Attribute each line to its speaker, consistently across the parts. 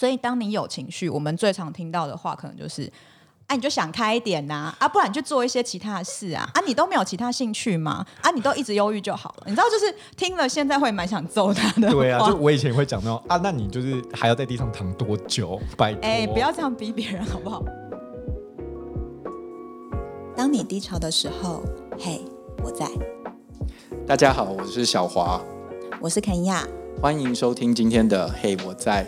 Speaker 1: 所以当你有情绪，我们最常听到的话可能就是。哎、啊，你就想开一点呐、啊，啊，不然你就做一些其他的事啊，啊，你都没有其他兴趣吗？啊，你都一直忧郁就好了。你知道，就是听了现在会蛮想揍他的。
Speaker 2: 对啊，就我以前会讲那种啊，那你就是还要在地上躺多久？拜托，
Speaker 1: 哎，不要这样逼别人好不好？当你低潮的时候，嘿，我在。
Speaker 2: 大家好，我是小华，
Speaker 1: 我是肯亚，
Speaker 2: 欢迎收听今天的嘿，我在。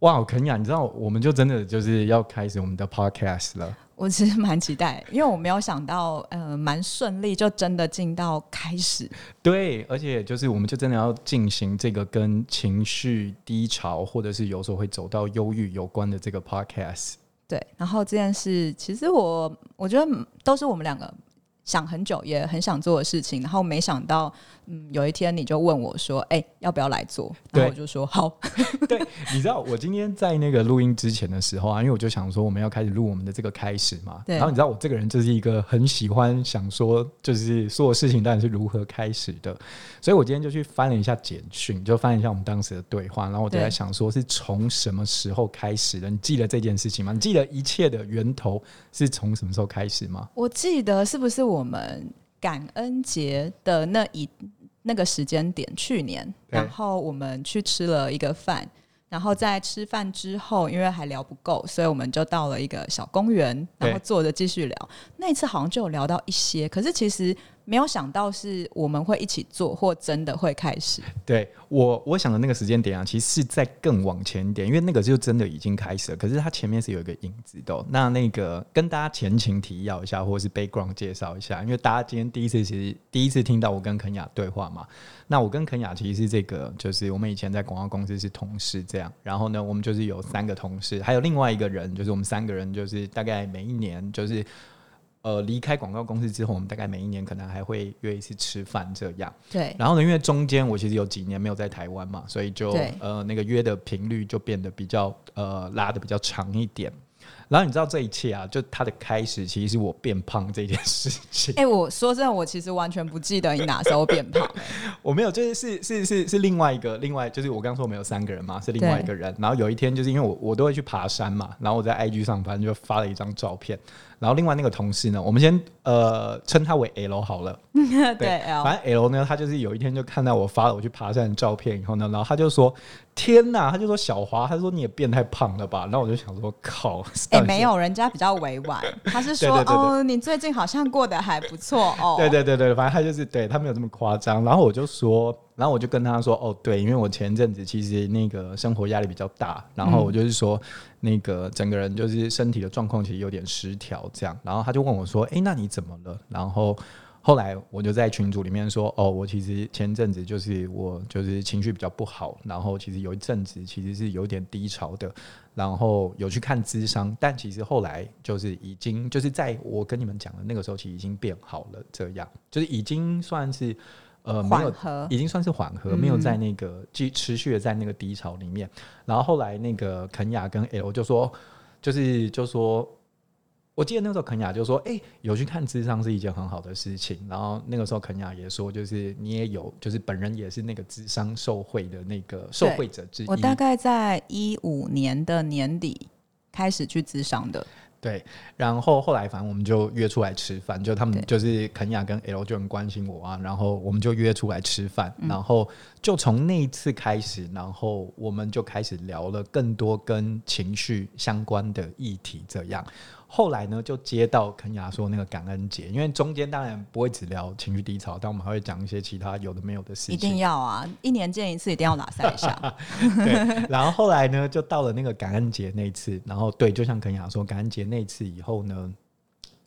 Speaker 2: 哇，肯亚，你知道，我们就真的就是要开始我们的 podcast 了。
Speaker 1: 我其实蛮期待，因为我没有想到，呃，蛮顺利，就真的进到开始。
Speaker 2: 对，而且就是我们就真的要进行这个跟情绪低潮，或者是有时候会走到忧郁有关的这个 podcast。
Speaker 1: 对，然后这件事，其实我我觉得都是我们两个。想很久也很想做的事情，然后没想到，嗯，有一天你就问我说：“哎、欸，要不要来做？”然后我就说：“好。”
Speaker 2: 对，你知道我今天在那个录音之前的时候啊，因为我就想说我们要开始录我们的这个开始嘛。对。然后你知道我这个人就是一个很喜欢想说，就是所有事情到底是如何开始的，所以我今天就去翻了一下简讯，就翻了一下我们当时的对话，然后我就在想说是从什么时候开始的？你记得这件事情吗？你记得一切的源头是从什么时候开始吗？
Speaker 1: 我记得是不是我？我们感恩节的那一那个时间点，去年，然后我们去吃了一个饭，然后在吃饭之后，因为还聊不够，所以我们就到了一个小公园，然后坐着继续聊。那一次好像就有聊到一些，可是其实。没有想到是我们会一起做，或真的会开始。
Speaker 2: 对我，我想的那个时间点啊，其实是在更往前一点，因为那个就真的已经开始了。可是它前面是有一个影子的。那那个跟大家前情提要一下，或是 background 介绍一下，因为大家今天第一次其实第一次听到我跟肯雅对话嘛。那我跟肯雅其实是这个，就是我们以前在广告公司是同事这样。然后呢，我们就是有三个同事，还有另外一个人，就是我们三个人就是大概每一年就是。呃，离开广告公司之后，我们大概每一年可能还会约一次吃饭，这样。对。然后呢，因为中间我其实有几年没有在台湾嘛，所以就呃那个约的频率就变得比较呃拉的比较长一点。然后你知道这一切啊，就它的开始其实是我变胖这件事情。
Speaker 1: 哎、欸，我说真的，我其实完全不记得你哪时候变胖、欸。
Speaker 2: 我没有，就是是是是是另外一个，另外就是我刚刚说我们有三个人嘛，是另外一个人。然后有一天，就是因为我我都会去爬山嘛，然后我在 IG 上反正就发了一张照片。然后另外那个同事呢，我们先呃称他为 L 好了。对，对 L，反正 L 呢，他就是有一天就看到我发了我去爬山的照片以后呢，然后他就说。天呐，他就说小华，他说你也变太胖了吧？然后我就想说靠，
Speaker 1: 哎、欸，没有，人家比较委婉，他是说哦，你最近好像过得还不错哦。对对对对，反正他就是对他没有这么夸张。然后我就说，然后我就跟他说，哦，对，因为我前阵子其实那个生活压力比较大，然后我就是说那个整个人就是身体的状况其实有点失调这样。然后他就问我说，哎、欸，那你怎么了？然后。后来我就在群组里面说，哦，我其实前阵子就是我就是情绪比较不好，然后其实有一阵子其实是有点低潮的，然后有去看咨商，但其实后来就是已经就是在我跟你们讲的那个时候，其实已经变好了，这样就是已经算是呃没有，已经算是缓和，没有在那个继持续的在那个低潮里面。然后后来那个肯雅跟 L 就说，就是就说。我记得那个时候肯雅就说：“哎、欸，有去看咨商是一件很好的事情。”然后那个时候肯雅也说：“就是你也有，就是本人也是那个咨商受惠的那个受惠者之一。”我大概在一五年的年底开始去咨商的。
Speaker 2: 对，然后后来反正我们就约出来吃饭，就他们就是肯雅跟 L 就很关心我啊，然后我们就约出来吃饭，然后就从那一次开始，然后我们就开始聊了更多跟情绪相关的议题，这样。后来呢，就接到肯雅说那个感恩节，因为中间当然不会只聊情绪低潮，但我们还会讲一些其他有的没有的事情。
Speaker 1: 一定要啊，一年见一次，一定要拿塞一下。
Speaker 2: 对，然后后来呢，就到了那个感恩节那一次，然后对，就像肯雅说，感恩节那次以后呢。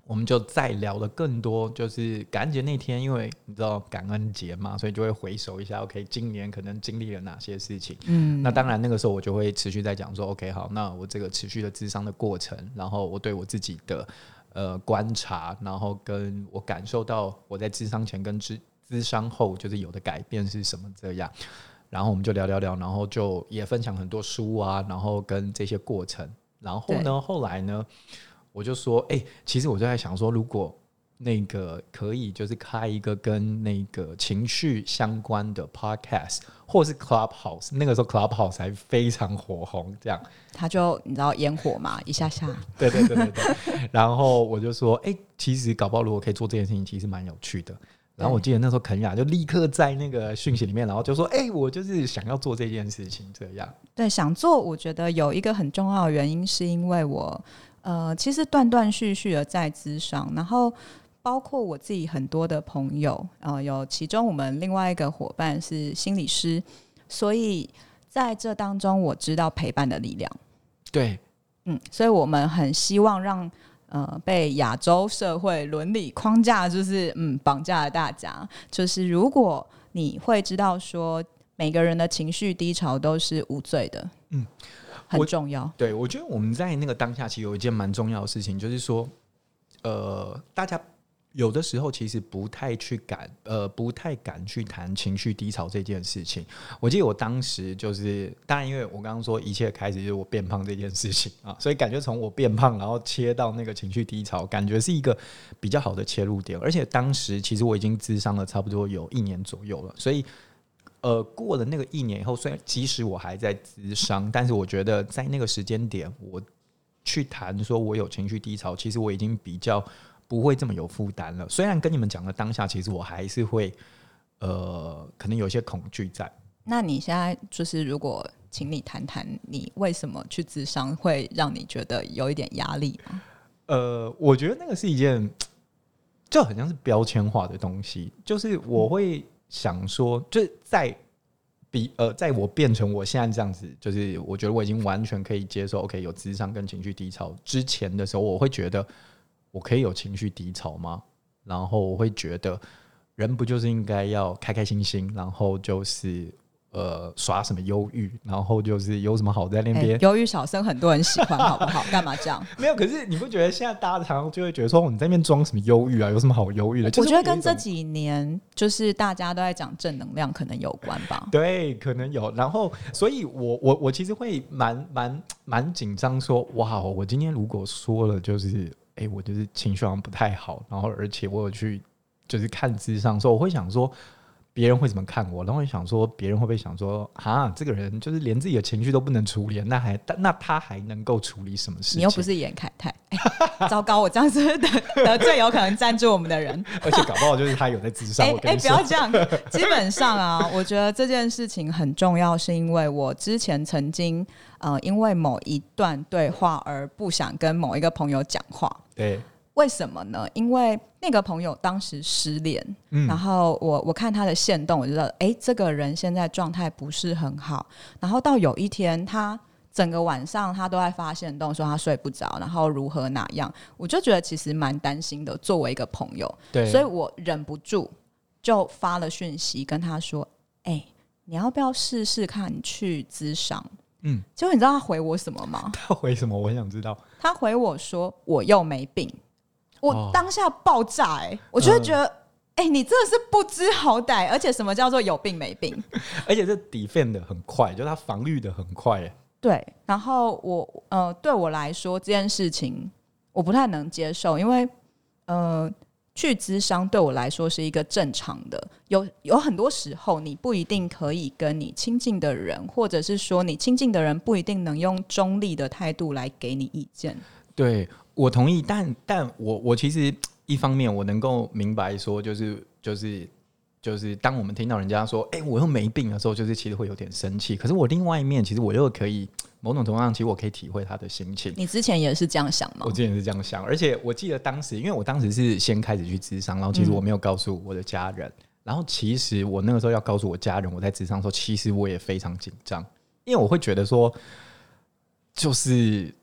Speaker 2: 我们就再聊了更多，就是感恩节那天，因为你知道感恩节嘛，所以就会回首一下，OK，今年可能经历了哪些事情。嗯，那当然那个时候我就会持续在讲说，OK，好，那我这个持续的智商的过程，然后我对我自己的呃观察，然后跟我感受到我在智商前跟咨咨商后就是有的改变是什么这样，然后我们就聊聊聊，然后就也分享很多书啊，然后跟这些过程，然后呢，后来呢。我就说，哎、欸，其实我就在想说，如果那个可以就是开一个跟那个情绪相关的 podcast，或是 Clubhouse，那个时候 Clubhouse 还非常火红，这样
Speaker 1: 他就你知道烟火嘛，一下下，
Speaker 2: 对对对对对，然后我就说，哎、欸，其实搞不好如果可以做这件事情，其实蛮有趣的。然后我记得那时候肯雅就立刻在那个讯息里面，然后就说，哎、欸，我就是想要做这件事情，这样。
Speaker 1: 对，想做，我觉得有一个很重要的原因，是因为我呃，其实断断续续的在咨商，然后。包括我自己很多的朋友，呃，有其中我们另外一个伙伴是心理师，所以在这当中我知道陪伴的力量。
Speaker 2: 对，
Speaker 1: 嗯，所以我们很希望让呃被亚洲社会伦理框架就是嗯绑架了大家，就是如果你会知道说每个人的情绪低潮都是无罪的，嗯，很重要。
Speaker 2: 对，我觉得我们在那个当下其实有一件蛮重要的事情，就是说，呃，大家。有的时候其实不太去敢，呃，不太敢去谈情绪低潮这件事情。我记得我当时就是，当然因为我刚刚说一切开始就是我变胖这件事情啊，所以感觉从我变胖然后切到那个情绪低潮，感觉是一个比较好的切入点。而且当时其实我已经智商了差不多有一年左右了，所以呃，过了那个一年以后，虽然即使我还在咨商，但是我觉得在那个时间点，我去谈说我有情绪低潮，其实我已经比较。不会这么有负担了。虽然跟你们讲的当下，其实我还是会，呃，可能有些恐惧在。
Speaker 1: 那你现在就是，如果请你谈谈，你为什么去咨商会让你觉得有一点压力吗？
Speaker 2: 呃，我觉得那个是一件，就很像是标签化的东西。就是我会想说，就是在比呃，在我变成我现在这样子，就是我觉得我已经完全可以接受，OK，有智商跟情绪低潮之前的时候，我会觉得。我可以有情绪低潮吗？然后我会觉得，人不就是应该要开开心心，然后就是呃耍什么忧郁，然后就是有什么好在那边？
Speaker 1: 忧郁小生很多人喜欢，好不好？干嘛这样？
Speaker 2: 没有，可是你不觉得现在大家常常就会觉得说，你在那边装什么忧郁啊？有什么好忧郁的？
Speaker 1: 我觉得跟这几年就是大家都在讲正能量，可能有关吧。
Speaker 2: 对，可能有。然后，所以我我我其实会蛮蛮蛮紧张，说哇，我今天如果说了，就是。哎、欸，我就是情绪好像不太好，然后而且我有去就是看智商，所以我会想说别人会怎么看我，然后会想说别人会不会想说啊，这个人就是连自己的情绪都不能处理，那还那他还能够处理什么事情？
Speaker 1: 你又不是严凯泰，欸、糟糕，我这样子得得罪有可能赞助我们的人，
Speaker 2: 而且搞不好就是他有在自杀。哎哎、欸欸，
Speaker 1: 不要这样，基本上啊，我觉得这件事情很重要，是因为我之前曾经。呃，因为某一段对话而不想跟某一个朋友讲话。
Speaker 2: 对，
Speaker 1: 为什么呢？因为那个朋友当时失恋，嗯，然后我我看他的线动，我就觉得，哎，这个人现在状态不是很好。然后到有一天，他整个晚上他都在发线动，说他睡不着，然后如何哪样，我就觉得其实蛮担心的。作为一个朋友，
Speaker 2: 对，
Speaker 1: 所以我忍不住就发了讯息跟他说，哎，你要不要试试看去咨商？嗯，结果你知道他回我什么吗？
Speaker 2: 他回什么？我很想知道。
Speaker 1: 他回我说：“我又没病。”我当下爆炸哎、我就会觉得，哎、你真的是不知好歹。而且什么叫做有病没病？
Speaker 2: 而且这 defend 的很快，就是他防御的很快、欸。
Speaker 1: 对，然后我呃，对我来说这件事情我不太能接受，因为呃。去咨商对我来说是一个正常的，有有很多时候你不一定可以跟你亲近的人，或者是说你亲近的人不一定能用中立的态度来给你意见。
Speaker 2: 对，我同意，但但我我其实一方面我能够明白说，就是就是。就是当我们听到人家说“哎、欸，我又没病”的时候，就是其实会有点生气。可是我另外一面，其实我又可以某种程度上，其实我可以体会他的心情。
Speaker 1: 你之前也是这样想吗？
Speaker 2: 我之前是这样想，而且我记得当时，因为我当时是先开始去咨商，然后其实我没有告诉我的家人。嗯、然后其实我那个时候要告诉我家人我在咨商的时候，其实我也非常紧张，因为我会觉得说，就是。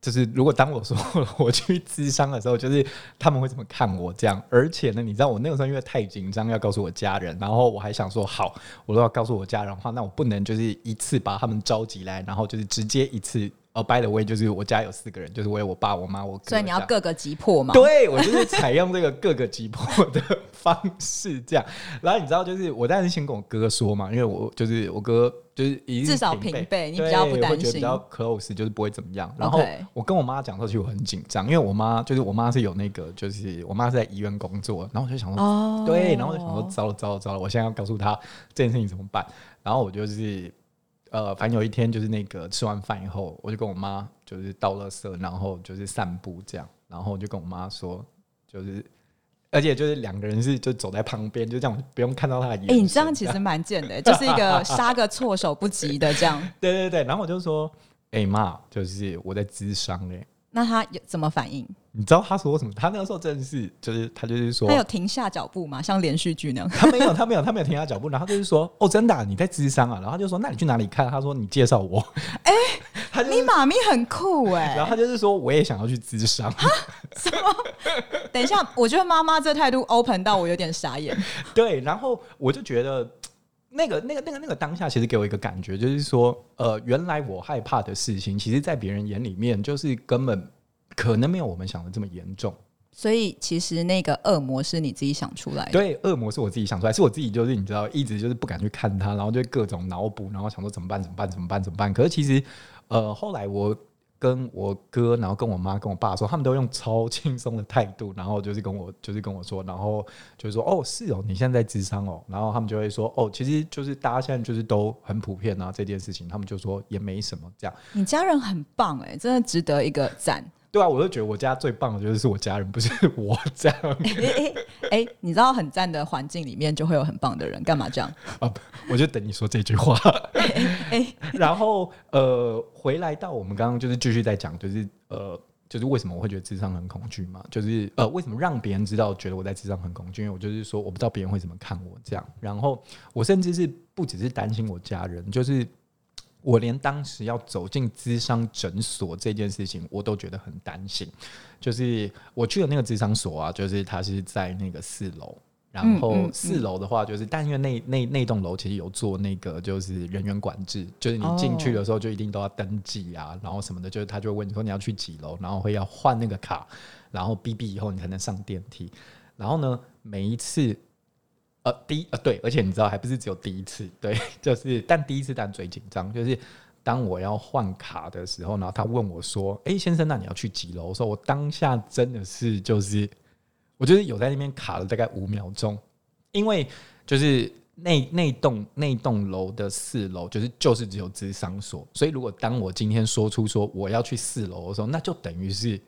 Speaker 2: 就是如果当我说 我去咨商的时候，就是他们会怎么看我这样？而且呢，你知道我那个时候因为太紧张要告诉我家人，然后我还想说好，我都要告诉我家人的话，那我不能就是一次把他们召集来，然后就是直接一次。哦，by the way，就是我家有四个人，就是我有我爸、我妈、我哥。
Speaker 1: 所以你要各个击破嘛？
Speaker 2: 对，我就是采用这个各个击破的方式这样。然后你知道，就是我当时先跟我哥说嘛，因为我就是我哥。就是
Speaker 1: 至少平辈，你比较不担心，
Speaker 2: 比较 close，就是不会怎么样。然后我跟我妈讲说，其实我很紧张，因为我妈就是我妈是有那个，就是我妈是在医院工作，然后我就想说，哦、对，然后我就想说，糟了糟了糟了，我现在要告诉她这件事情怎么办？然后我就是呃，反正有一天就是那个吃完饭以后，我就跟我妈就是倒垃圾，然后就是散步这样，然后我就跟我妈说，就是。而且就是两个人是就走在旁边，就这样不用看到他的眼神。哎、欸，
Speaker 1: 你这样其实蛮贱的，就是一个 杀个措手不及的这样。
Speaker 2: 对对对，然后我就说：“哎、欸、妈，就是我在咨商哎。”
Speaker 1: 那他有怎么反应？
Speaker 2: 你知道他说什么？他那个时候真的是，就是他就是说，
Speaker 1: 他有停下脚步吗？像连续剧那样？
Speaker 2: 他没有，他没有，他没有停下脚步。然后他就是说：“哦，真的、啊，你在智商啊？”然后他就说：“那你去哪里看？”他说：“你介绍我。欸”哎、就是，
Speaker 1: 你妈咪很酷哎、欸。
Speaker 2: 然后他就是说：“我也想要去咨商。”
Speaker 1: 什么？等一下，我觉得妈妈这态度 open 到我有点傻眼。
Speaker 2: 对，然后我就觉得。那个、那个、那个、那个当下，其实给我一个感觉，就是说，呃，原来我害怕的事情，其实，在别人眼里面，就是根本可能没有我们想的这么严重。
Speaker 1: 所以，其实那个恶魔是你自己想出来的。
Speaker 2: 对，恶魔是我自己想出来，是我自己，就是你知道，一直就是不敢去看他，然后就各种脑补，然后想说怎么办？怎么办？怎么办？怎么办？可是其实，呃，后来我。跟我哥，然后跟我妈、跟我爸说，他们都用超轻松的态度，然后就是跟我，就是跟我说，然后就是说，哦，是哦，你现在在智商哦，然后他们就会说，哦，其实就是大家现在就是都很普遍啊，这件事情，他们就说也没什么这样。
Speaker 1: 你家人很棒哎，真的值得一个赞。
Speaker 2: 对啊，我就觉得我家最棒的就是是我家人，不是我这样。哎
Speaker 1: 哎哎，你知道很赞的环境里面就会有很棒的人，干嘛这样？
Speaker 2: 啊，我就等你说这句话。然后呃，回来到我们刚刚就是继续在讲，就是呃，就是为什么我会觉得智商很恐惧嘛？就是呃，为什么让别人知道觉得我在智商很恐惧？因为我就是说，我不知道别人会怎么看我这样。然后我甚至是不只是担心我家人，就是。我连当时要走进咨商诊所这件事情，我都觉得很担心。就是我去的那个咨商所啊，就是它是在那个四楼，然后四楼的话，就是但因为那那那栋楼其实有做那个就是人员管制，就是你进去的时候就一定都要登记啊，然后什么的，就是他就问你说你要去几楼，然后会要换那个卡，然后哔哔以后你才能上电梯。然后呢，每一次。呃，第一呃，对，而且你知道，还不是只有第一次，对，就是，但第一次但最紧张，就是当我要换卡的时候，然后他问我说：“哎、先生，那你要去几楼？”我说：“我当下真的是，就是，我就是有在那边卡了大概五秒钟，因为就是那那栋那栋楼的四楼，就是就是只有咨商所，所以如果当我今天说出说我要去四楼的时候，那就等于是，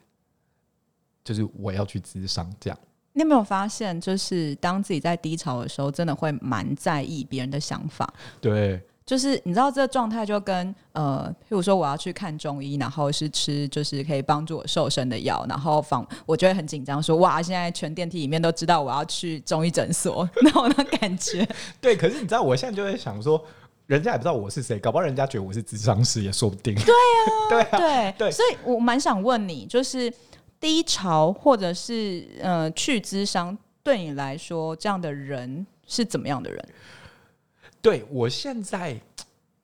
Speaker 2: 就是我要去咨商这样。”
Speaker 1: 你有没有发现，就是当自己在低潮的时候，真的会蛮在意别人的想法。
Speaker 2: 对，
Speaker 1: 就是你知道这个状态就跟呃，譬如说我要去看中医，然后是吃就是可以帮助我瘦身的药，然后仿我就会很紧张，说哇，现在全电梯里面都知道我要去中医诊所，那我的感觉。
Speaker 2: 对，可是你知道，我现在就会想说，人家也不知道我是谁，搞不好人家觉得我是智商师也说不定。
Speaker 1: 对啊，
Speaker 2: 对啊，
Speaker 1: 对对，所以我蛮想问你，就是。低潮或者是呃去咨商，对你来说，这样的人是怎么样的人？
Speaker 2: 对我现在，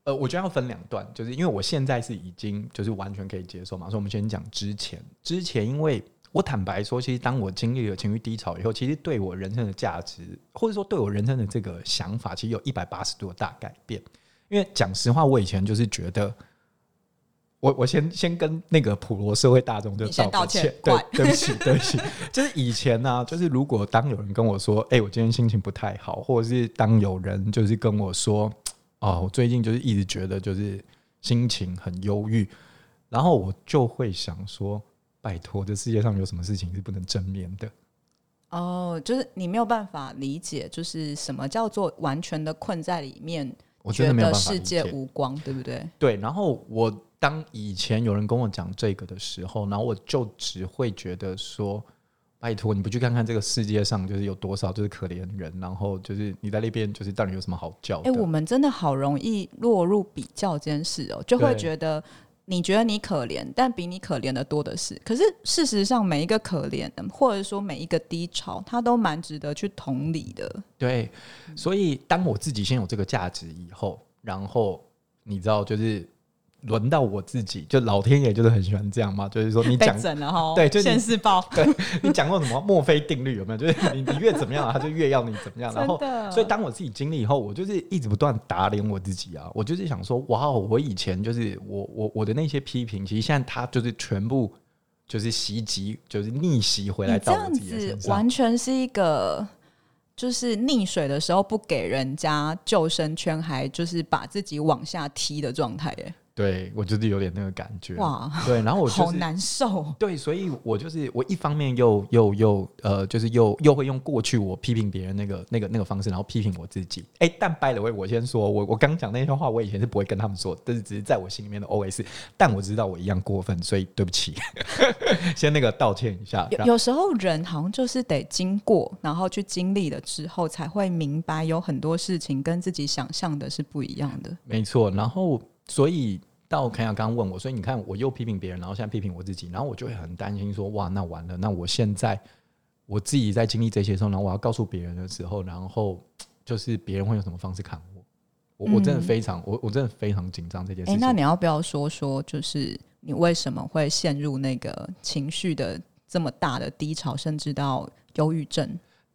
Speaker 2: 呃，我觉得要分两段，就是因为我现在是已经就是完全可以接受嘛，所以我们先讲之前。之前，因为我坦白说，其实当我经历了情绪低潮以后，其实对我人生的价值，或者说对我人生的这个想法，其实有一百八十度的大改变。因为讲实话，我以前就是觉得。我我先先跟那个普罗社会大众就道歉，歉对，对不起，对不起。就是以前呢、啊，就是如果当有人跟我说，哎、欸，我今天心情不太好，或者是当有人就是跟我说，哦，我最近就是一直觉得就是心情很忧郁，然后我就会想说，拜托，这世界上有什么事情是不能正面的？
Speaker 1: 哦，就是你没有办法理解，就是什么叫做完全的困在里面，
Speaker 2: 我觉得没有
Speaker 1: 世界无光，对不对？
Speaker 2: 对，然后我。当以前有人跟我讲这个的时候，然后我就只会觉得说：“拜托，你不去看看这个世界上就是有多少就是可怜人，然后就是你在那边就是到底有什么好叫？”哎、
Speaker 1: 欸，我们真的好容易落入比较这件事哦，就会觉得你觉得你可怜，但比你可怜的多的是。可是事实上，每一个可怜的，或者说每一个低潮，它都蛮值得去同理的。
Speaker 2: 对，所以当我自己先有这个价值以后，然后你知道就是。轮到我自己，就老天爷就是很喜欢这样嘛，就是说你讲 对，就
Speaker 1: 现世报，
Speaker 2: 对你讲过什么墨菲定律有没有？就是你你越怎么样，他就越要你怎么样。然后，所以当我自己经历以后，我就是一直不断打脸我自己啊。我就是想说，哇，我以前就是我我我的那些批评，其实现在他就是全部就是袭击，就是逆袭回来到我自己的身上，
Speaker 1: 这样子完全是一个。就是溺水的时候不给人家救生圈，还就是把自己往下踢的状态，耶。
Speaker 2: 对，我就是有点那个感觉哇，对，然后我、就是、
Speaker 1: 好难受，
Speaker 2: 对，所以我就是我一方面又又又呃，就是又又会用过去我批评别人那个那个那个方式，然后批评我自己。哎，但 by the way，我先说，我我刚讲那些话，我以前是不会跟他们说，但是只是在我心里面的 OS。但我知道我一样过分，所以对不起，先那个道歉一下。
Speaker 1: 有有时候人好像就是得经过，然后去经历了之后，才会明白有很多事情跟自己想象的是不一样的。
Speaker 2: 没错，然后。所以到肯亚刚刚问我，所以你看我又批评别人，然后现在批评我自己，然后我就会很担心说，哇，那完了，那我现在我自己在经历这些时候，然后我要告诉别人的时候，然后就是别人会用什么方式看我？我我真的非常，我我真的非常紧张这件事情。
Speaker 1: 欸，那你要不要说说，就是你为什么会陷入那个情绪的这么大的低潮，甚至到忧郁症？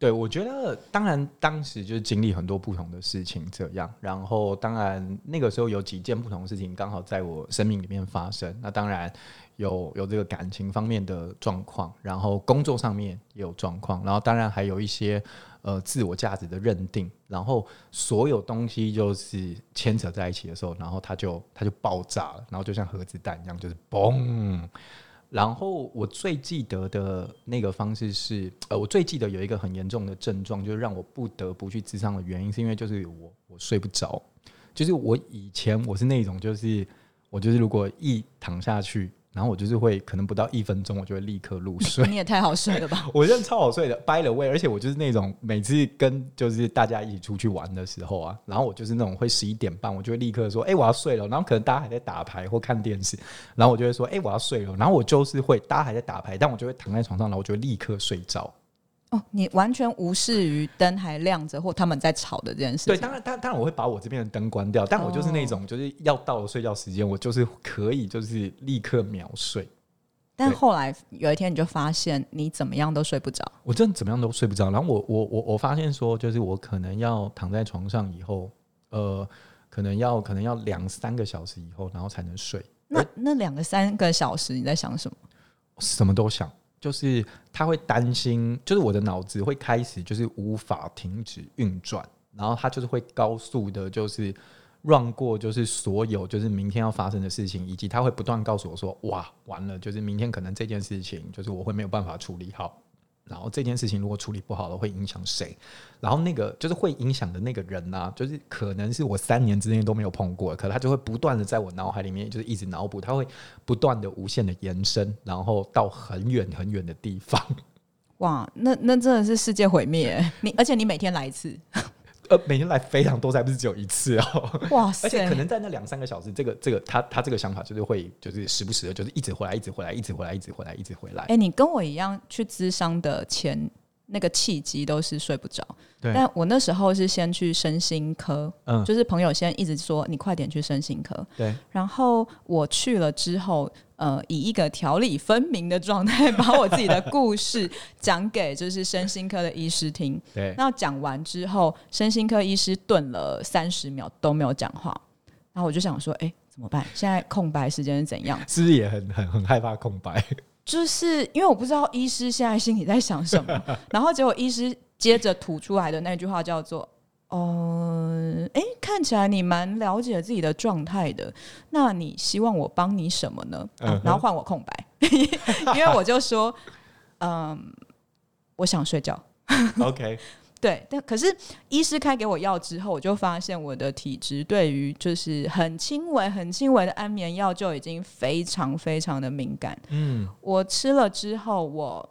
Speaker 2: 对，我觉得当然当时就是经历很多不同的事情，这样。然后当然那个时候有几件不同的事情刚好在我生命里面发生。那当然有有这个感情方面的状况，然后工作上面也有状况，然后当然还有一些呃自我价值的认定。然后所有东西就是牵扯在一起的时候，然后它就它就爆炸了，然后就像核子弹一样，就是嘣。然后我最记得的那个方式是，呃，我最记得有一个很严重的症状，就是让我不得不去咨商的原因，是因为就是我我睡不着，就是我以前我是那种，就是我就是如果一躺下去。然后我就是会，可能不到一分钟，我就会立刻入睡。
Speaker 1: 你也太好睡了吧！
Speaker 2: 我觉得超好睡的，by the way，而且我就是那种每次跟就是大家一起出去玩的时候啊，然后我就是那种会十一点半，我就会立刻说，哎，我要睡了。然后可能大家还在打牌或看电视，然后我就会说，哎，我要睡了。然后我就是会，大家还在打牌，但我就会躺在床上，然后我就会立刻睡着。
Speaker 1: 哦，你完全无视于灯还亮着或他们在吵的这件事。
Speaker 2: 对，当然，当当然我会把我这边的灯关掉，但我就是那种，就是要到了睡觉时间，我就是可以就是立刻秒睡。
Speaker 1: 但后来有一天，你就发现你怎么样都睡不着。
Speaker 2: 我真的怎么样都睡不着。然后我我我我发现说，就是我可能要躺在床上以后，呃，可能要可能要两三个小时以后，然后才能睡。
Speaker 1: 那那两个三个小时你在想什么？
Speaker 2: 什么都想。就是他会担心，就是我的脑子会开始就是无法停止运转，然后他就是会高速的，就是让过，就是所有就是明天要发生的事情，以及他会不断告诉我说，哇，完了，就是明天可能这件事情，就是我会没有办法处理好。然后这件事情如果处理不好了，会影响谁？然后那个就是会影响的那个人呢、就是可能是我三年之内都没有碰过，可他就会不断的在我脑海里面，就是一直脑补，他会不断的无限的延伸，然后到很远很远的地方。
Speaker 1: 哇，那那真的是世界毁灭！你而且你每天来一次。
Speaker 2: 呃，每天来非常多次，还不是只有一次哦。
Speaker 1: 哇塞！
Speaker 2: 而且可能在那两三个小时，这个这个他他这个想法就是会就是时不时的，就是一直回来，一直回来，一直回来，一直回来，一直回来。哎、
Speaker 1: 欸，你跟我一样去咨商的前那个契机都是睡不着。对。但我那时候是先去身心科，嗯，就是朋友先一直说你快点去身心科。对。然后我去了之后。呃，以一个条理分明的状态，把我自己的故事讲给就是身心科的医师听。对，那讲完之后，身心科医师顿了三十秒都没有讲话，然后我就想说，哎、欸，怎么办？现在空白时间是怎样？
Speaker 2: 是不是也很很很害怕空白？
Speaker 1: 就是因为我不知道医师现在心里在想什么，然后结果医师接着吐出来的那句话叫做。哦，哎，看起来你蛮了解自己的状态的。那你希望我帮你什么呢？啊、然后换我空白，因为我就说，嗯，我想睡觉。
Speaker 2: OK，
Speaker 1: 对，但可是医师开给我药之后，我就发现我的体质对于就是很轻微、很轻微的安眠药就已经非常非常的敏感。嗯，我吃了之后，我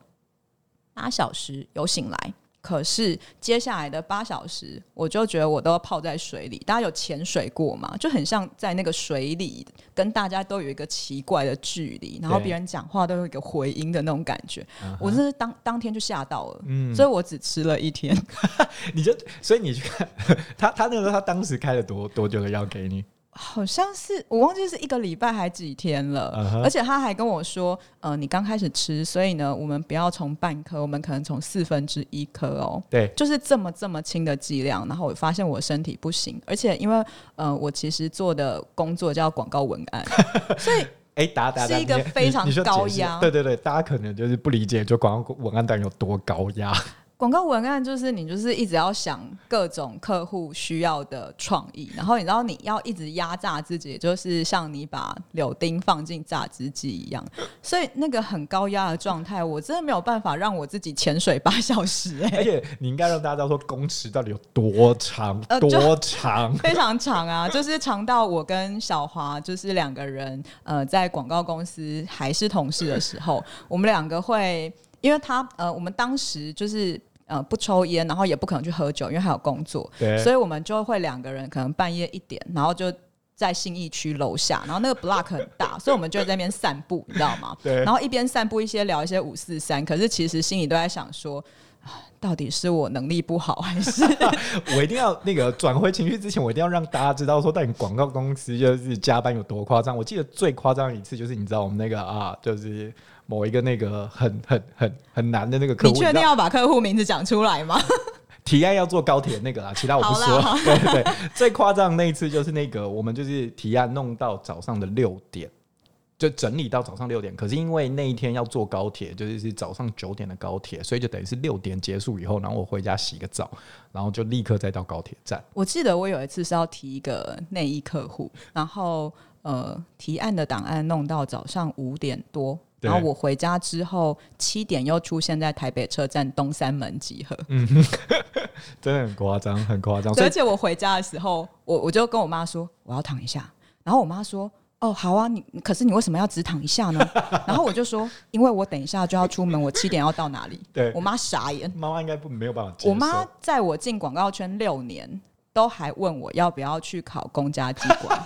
Speaker 1: 八小时有醒来。可是接下来的八小时，我就觉得我都要泡在水里。大家有潜水过吗？就很像在那个水里，跟大家都有一个奇怪的距离，然后别人讲话都有一个回音的那种感觉。我真是当当天就吓到了，嗯，所以我只吃了一天。
Speaker 2: 你就所以你去看 他，他那个时候他当时开了多多久的药给你？
Speaker 1: 好像是我忘记是一个礼拜还几天了，uh huh. 而且他还跟我说，呃，你刚开始吃，所以呢，我们不要从半颗，我们可能从四分之一颗哦，
Speaker 2: 对，
Speaker 1: 就是这么这么轻的剂量。然后我发现我身体不行，而且因为呃，我其实做的工作叫广告文案，所以
Speaker 2: 哎，打打打，
Speaker 1: 是一个非常高压，
Speaker 2: 对对对，大家可能就是不理解，就广告文案单有多高压。
Speaker 1: 广告文案就是你，就是一直要想各种客户需要的创意，然后你知道你要一直压榨自己，就是像你把柳丁放进榨汁机一样，所以那个很高压的状态，我真的没有办法让我自己潜水八 小时欸。
Speaker 2: 而且你应该让大家知道说工时到底有多长，多长，
Speaker 1: 非常长啊，就是长到我跟小华就是两个人呃在广告公司还是同事的时候，我们两个会，因为他呃我们当时就是。呃，不抽烟，然后也不可能去喝酒，因为还有工作，
Speaker 2: 对
Speaker 1: 所以我们就会两个人可能半夜一点，然后就在信义区楼下，然后那个 block 很大，所以我们就在那边散步，你知道吗？
Speaker 2: 对。
Speaker 1: 然后一边散步，一些聊一些五四三，可是其实心里都在想说，到底是我能力不好，还是
Speaker 2: 我一定要那个转回情绪之前，我一定要让大家知道说，到底广告公司就是加班有多夸张。我记得最夸张的一次就是你知道我们那个啊，就是。某一个那个很很很很难的那个客户，
Speaker 1: 你确定要把客户名字讲出来吗？
Speaker 2: 提案要坐高铁那个啦，其他我不说。对对对，最夸张那一次就是那个，我们就是提案弄到早上的六点，就整理到早上六点。可是因为那一天要坐高铁，就是是早上九点的高铁，所以就等于是六点结束以后，然后我回家洗个澡，然后就立刻再到高铁站。
Speaker 1: 我记得我有一次是要提一个内衣客户，然后呃，提案的档案弄到早上五点多。然后我回家之后七点又出现在台北车站东三门集合，
Speaker 2: 嗯，真的很夸张，很夸张。
Speaker 1: 而且我回家的时候，我我就跟我妈说我要躺一下，然后我妈说哦好啊，你可是你为什么要只躺一下呢？然后我就说因为我等一下就要出门，我七点要到哪里？
Speaker 2: 对，
Speaker 1: 我妈傻眼，
Speaker 2: 妈妈应该不没有办法接。
Speaker 1: 我妈在我进广告圈六年。都还问我要不要去考公家机关。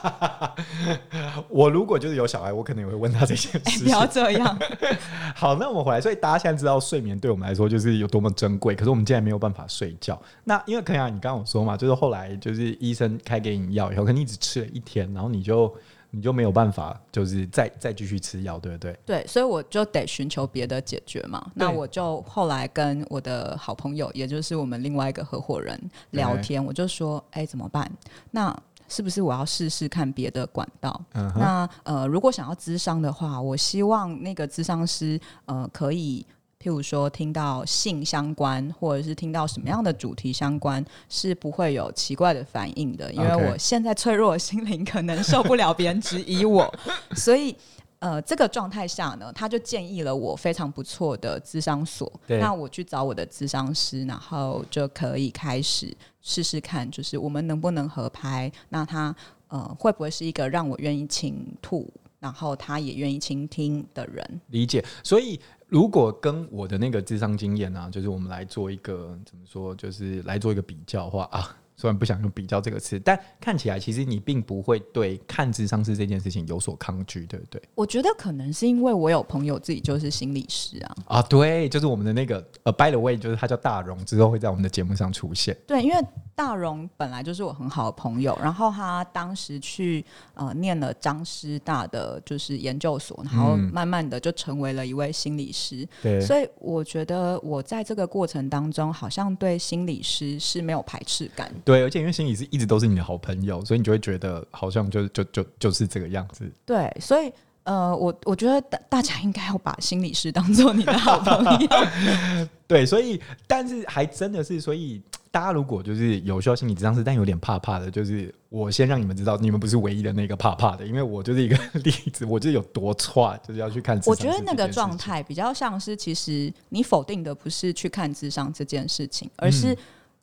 Speaker 2: 我如果就是有小孩，我可能也会问他这件事情。
Speaker 1: 欸，不要这样。
Speaker 2: 好，那我们回来，所以大家现在知道睡眠对我们来说就是有多么珍贵。可是我们竟然没有办法睡觉。那因为可以啊，你刚刚有说嘛，就是后来就是医生开给你药以后，可能你只吃了一天，然后你就。你就没有办法，就是再再继续吃药，对不对？
Speaker 1: 对，所以我就得寻求别的解决嘛。那我就后来跟我的好朋友，也就是我们另外一个合伙人聊天，我就说：“哎、欸，怎么办？那是不是我要试试看别的管道？嗯、那呃，如果想要咨商的话，我希望那个咨商师呃可以。”譬如说，听到性相关，或者是听到什么样的主题相关，是不会有奇怪的反应的，因为我现在脆弱的心灵可能受不了别人质疑我，所以呃，这个状态下呢，他就建议了我非常不错的咨商所，那我去找我的咨商师，然后就可以开始试试看，就是我们能不能合拍，那他呃会不会是一个让我愿意倾吐，然后他也愿意倾听的人？
Speaker 2: 理解，所以。如果跟我的那个智商经验、啊，就是我们来做一个怎么说，就是来做一个比较话啊。虽然不想用“比较”这个词，但看起来其实你并不会对看智商师这件事情有所抗拒，对不对？
Speaker 1: 我觉得可能是因为我有朋友自己就是心理师啊。
Speaker 2: 啊，对，就是我们的那个呃，by the way，就是他叫大荣，之后会在我们的节目上出现。
Speaker 1: 对，因为大荣本来就是我很好的朋友，然后他当时去呃念了张师大的就是研究所，然后慢慢的就成为了一位心理师。嗯、对，所以我觉得我在这个过程当中，好像对心理师是没有排斥感。
Speaker 2: 对，而且因为心理师一直都是你的好朋友，所以你就会觉得好像就就就就是这个样子。
Speaker 1: 对，所以呃，我我觉得大大家应该要把心理师当做你的好朋友。
Speaker 2: 对，所以但是还真的是，所以大家如果就是有需要心理咨商师，但有点怕怕的，就是我先让你们知道，你们不是唯一的那个怕怕的，因为我就是一个 例子，我就是有多差，就是要去看。
Speaker 1: 我觉得那个状态比较像是，其实你否定的不是去看智商这件事情，而是、嗯。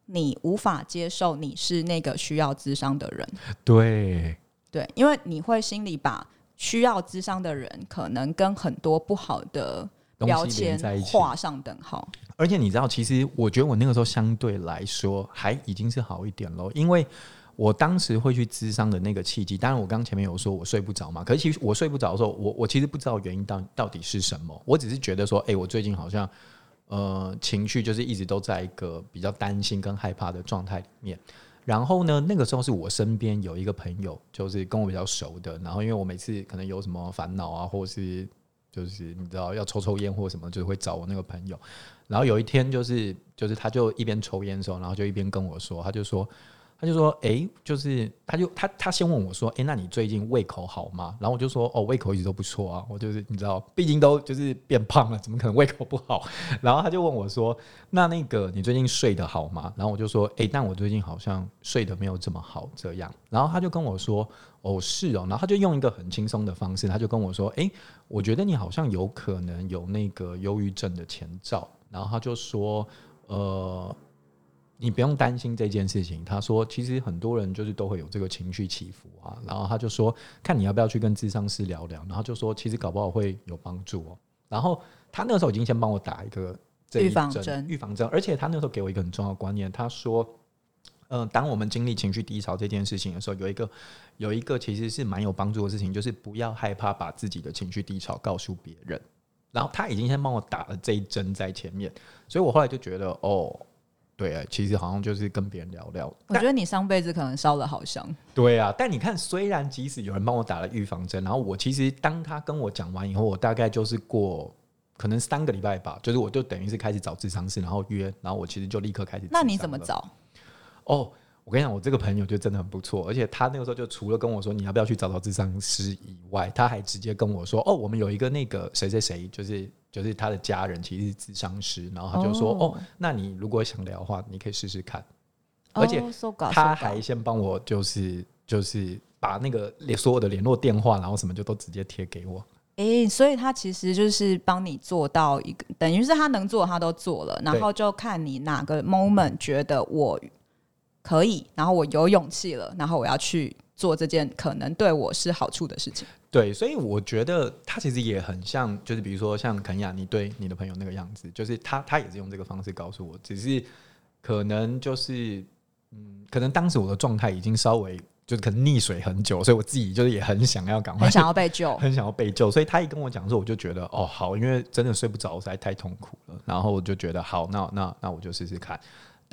Speaker 1: 你无法接受你是那个需要智商的人，
Speaker 2: 对
Speaker 1: 对，因为你会心里把需要智商的人可能跟很多不好的标签画上等号。
Speaker 2: 而且你知道，其实我觉得我那个时候相对来说还已经是好一点了，因为我当时会去咨商的那个契机，当然我刚刚前面有说我睡不着嘛，可是其实我睡不着的时候，我我其实不知道原因到到底是什么，我只是觉得说，哎、欸，我最近好像。呃，情绪就是一直都在一个比较担心跟害怕的状态里面。然后呢，那个时候是我身边有一个朋友，就是跟我比较熟的。然后因为我每次可能有什么烦恼啊，或是就是你知道要抽抽烟或什么，就会找我那个朋友。然后有一天就是就是他就一边抽烟的时候，然后就一边跟我说，他就说。他就说：“哎、就是，他就他他先问我说：‘哎、那你最近胃口好吗？’然后我就说：‘哦，胃口一直都不错啊。’我就是你知道，毕竟都就是变胖了，怎么可能胃口不好？然后他就问我说：‘那那个你最近睡得好吗？’然后我就说：‘哎、但我最近好像睡得没有这么好。’这样，然后他就跟我说：‘哦，是哦。’然后他就用一个很轻松的方式，他就跟我说：‘哎、我觉得你好像有可能有那个忧郁症的前兆。’然后他就说：‘呃。’你不用担心这件事情。他说，其实很多人就是都会有这个情绪起伏啊。然后他就说，看你要不要去跟智商师聊聊。然后就说，其实搞不好会有帮助哦。然后他那个时候已经先帮我打一个预防针，预防针。而且他那时候给我一个很重要的观念，他说，嗯、呃，当我们经历情绪低潮这件事情的时候，有一个有一个其实是蛮有帮助的事情，就是不要害怕把自己的情绪低潮告诉别人。然后他已经先帮我打了这一针在前面，所以我后来就觉得，哦。对啊，其实好像就是跟别人聊聊。
Speaker 1: 我觉得你上辈子可能烧得好香。
Speaker 2: 对啊，但你看，虽然即使有人帮我打了预防针，然后我其实当他跟我讲完以后，我大概就是过可能三个礼拜吧，就是我就等于是开始找智商室，然后约，然后我其实就立刻开始。
Speaker 1: 那你怎么找？
Speaker 2: 哦。我跟你讲，我这个朋友就真的很不错，而且他那个时候就除了跟我说你要不要去找找智商师以外，他还直接跟我说哦，我们有一个那个谁谁谁，就是就是他的家人其实是智商师，然后他就说哦，哦，那你如果想聊的话，你可以试试看，而且他还先帮我就是就是把那个连所有的联络电话，然后什么就都直接贴给我。
Speaker 1: 诶、欸，所以他其实就是帮你做到一个，等于是他能做他都做了，然后就看你哪个 moment 觉得我。可以，然后我有勇气了，然后我要去做这件可能对我是好处的事情。
Speaker 2: 对，所以我觉得他其实也很像，就是比如说像肯雅，你对你的朋友那个样子，就是他他也是用这个方式告诉我，只是可能就是嗯，可能当时我的状态已经稍微就是可能溺水很久，所以我自己就是也很想要赶快，
Speaker 1: 很想要被救，
Speaker 2: 很想要被救。所以他一跟我讲的时候，我就觉得哦好，因为真的睡不着，实在太痛苦了。然后我就觉得好，那那那我就试试看。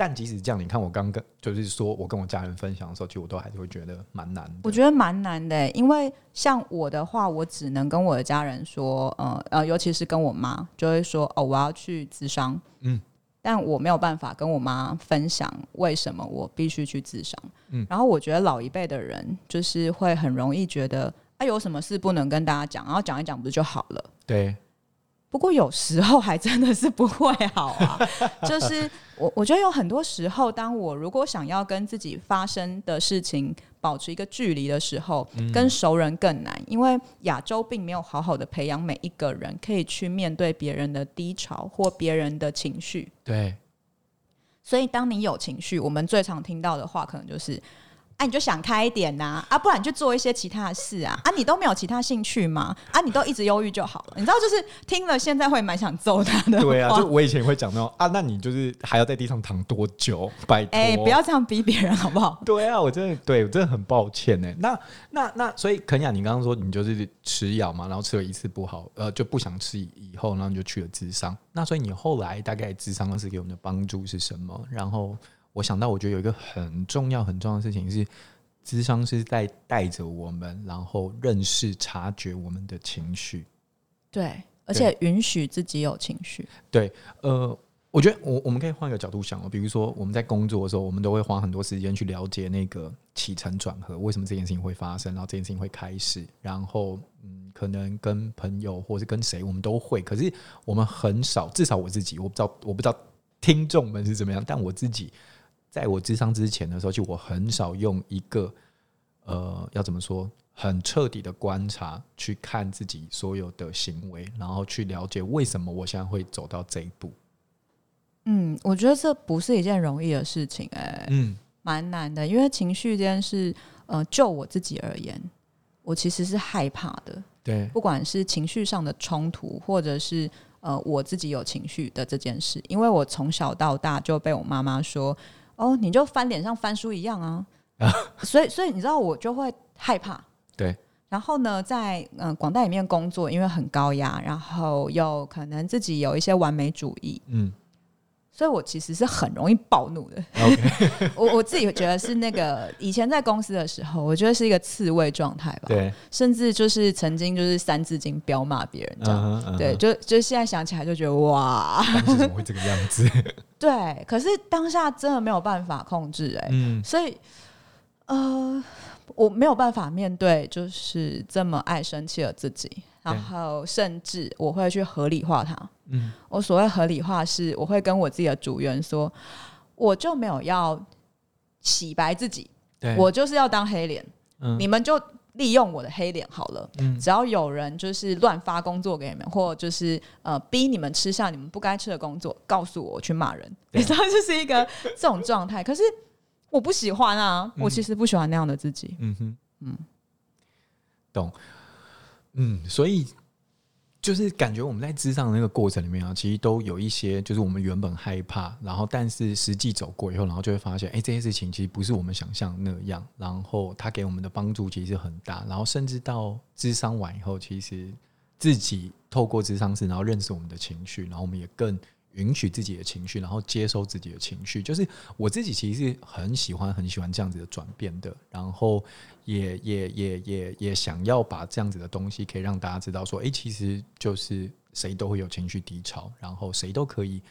Speaker 2: 但即使这样，你看我刚跟就是说我跟我家人分享的时候，其实我都还是会觉得蛮难的。
Speaker 1: 我觉得蛮难的，因为像我的话，我只能跟我的家人说，呃呃，尤其是跟我妈，就会说哦，我要去自商，嗯，但我没有办法跟我妈分享为什么我必须去自商，嗯。然后我觉得老一辈的人就是会很容易觉得，啊，有什么事不能跟大家讲，然后讲一讲不是就好了？
Speaker 2: 对。
Speaker 1: 不过有时候还真的是不会好啊，就是我我觉得有很多时候，当我如果想要跟自己发生的事情保持一个距离的时候，跟熟人更难，因为亚洲并没有好好的培养每一个人可以去面对别人的低潮或别人的情绪。
Speaker 2: 对，
Speaker 1: 所以当你有情绪，我们最常听到的话可能就是。啊，你就想开一点呐，啊，啊，不然你就做一些其他的事啊，啊，你都没有其他兴趣吗？啊，你都一直忧郁就好了。你知道，就是听了现在会蛮想揍他的。
Speaker 2: 对啊，就我以前会讲那种啊，那你就是还要在地上躺多久？拜托，哎，
Speaker 1: 不要这样逼别人好不好？
Speaker 2: 对啊，我真的对我真的很抱歉呢。那那那，所以肯雅，你刚刚说你就是吃药嘛，然后吃了一次不好，呃，就不想吃，以后然后你就去了智商。那所以你后来大概智商的是给我们的帮助是什么？然后。我想到，我觉得有一个很重要、很重要的事情是，智商是在带着我们，然后认识、察觉我们的情绪。
Speaker 1: 对，而且允许自己有情绪。
Speaker 2: 对，呃，我觉得我我们可以换一个角度想哦，比如说我们在工作的时候，我们都会花很多时间去了解那个起承转合，为什么这件事情会发生，然后这件事情会开始，然后嗯，可能跟朋友或是跟谁，我们都会。可是我们很少，至少我自己，我不知道，我不知道听众们是怎么样，但我自己。在我智商之前的时候，就我很少用一个呃，要怎么说，很彻底的观察去看自己所有的行为，然后去了解为什么我现在会走到这一步。
Speaker 1: 嗯，我觉得这不是一件容易的事情，欸，诶，嗯，蛮难的，因为情绪这件事，呃，就我自己而言，我其实是害怕的。
Speaker 2: 对，
Speaker 1: 不管是情绪上的冲突，或者是呃我自己有情绪的这件事，因为我从小到大就被我妈妈说。哦，你就翻脸像翻书一样啊，所以所以你知道我就会害怕。
Speaker 2: 对，
Speaker 1: 然后呢，在嗯广大里面工作，因为很高压，然后又可能自己有一些完美主义，嗯，所以我其实是很容易暴怒的。我我自己觉得是那个以前在公司的时候，我觉得是一个刺猬状态吧。
Speaker 2: 对，
Speaker 1: 甚至就是曾经就是三字经彪骂别人这样。Uh -huh, uh -huh. 对，就就现在想起来就觉得哇，
Speaker 2: 怎么会这个样子？
Speaker 1: 对，可是当下真的没有办法控制哎、欸嗯，所以呃，我没有办法面对就是这么爱生气的自己。然后甚至我会去合理化它。嗯，我所谓合理化是，我会跟我自己的组员说，我就没有要洗白自己，我就是要当黑脸。嗯，你们就利用我的黑脸好了。嗯，只要有人就是乱发工作给你们，或就是呃逼你们吃下你们不该吃的工作，告诉我，我去骂人。你知道，就是一个这种状态。可是我不喜欢啊，我其实不喜欢那样的自己。
Speaker 2: 嗯哼，嗯，懂。嗯，所以就是感觉我们在智商的那个过程里面啊，其实都有一些，就是我们原本害怕，然后但是实际走过以后，然后就会发现，哎、这些事情其实不是我们想象那样，然后他给我们的帮助其实很大，然后甚至到智商完以后，其实自己透过智商是，然后认识我们的情绪，然后我们也更。允许自己的情绪，然后接收自己的情绪，就是我自己其实很喜欢很喜欢这样子的转变的，然后也也也也也想要把这样子的东西可以让大家知道，说，诶，其实就是谁都会有情绪低潮，然后谁都可以，